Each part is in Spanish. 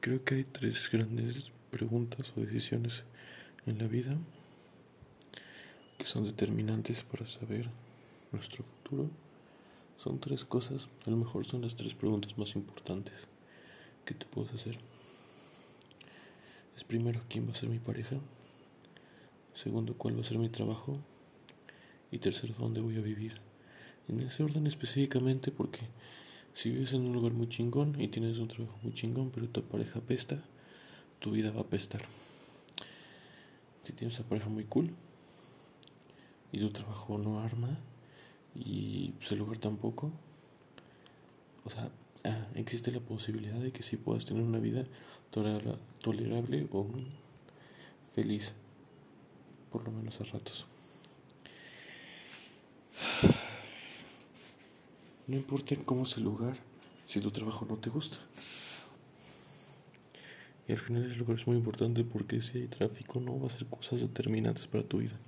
Creo que hay tres grandes preguntas o decisiones en la vida que son determinantes para saber nuestro futuro. Son tres cosas, a lo mejor son las tres preguntas más importantes que te puedes hacer. Es primero, ¿quién va a ser mi pareja? Segundo, ¿cuál va a ser mi trabajo? Y tercero, ¿dónde voy a vivir? En ese orden específicamente porque si vives en un lugar muy chingón y tienes un trabajo muy chingón, pero tu pareja apesta, tu vida va a apestar. Si tienes una pareja muy cool y tu trabajo no arma y pues, el lugar tampoco, o sea, ah, existe la posibilidad de que sí puedas tener una vida tolerable o feliz, por lo menos a ratos. No importa cómo es el lugar, si tu trabajo no te gusta. Y al final el lugar es muy importante porque si hay tráfico no va a ser cosas determinantes para tu vida.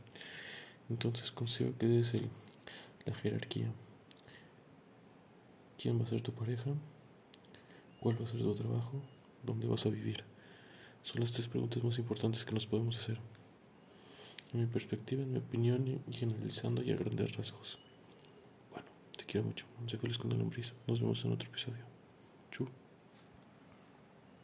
Entonces considero que es el, la jerarquía. ¿Quién va a ser tu pareja? ¿Cuál va a ser tu trabajo? ¿Dónde vas a vivir? Son las tres preguntas más importantes que nos podemos hacer. En mi perspectiva, en mi opinión y generalizando y a grandes rasgos quiero mucho. Soy feliz con el Nos vemos en otro episodio. Chu.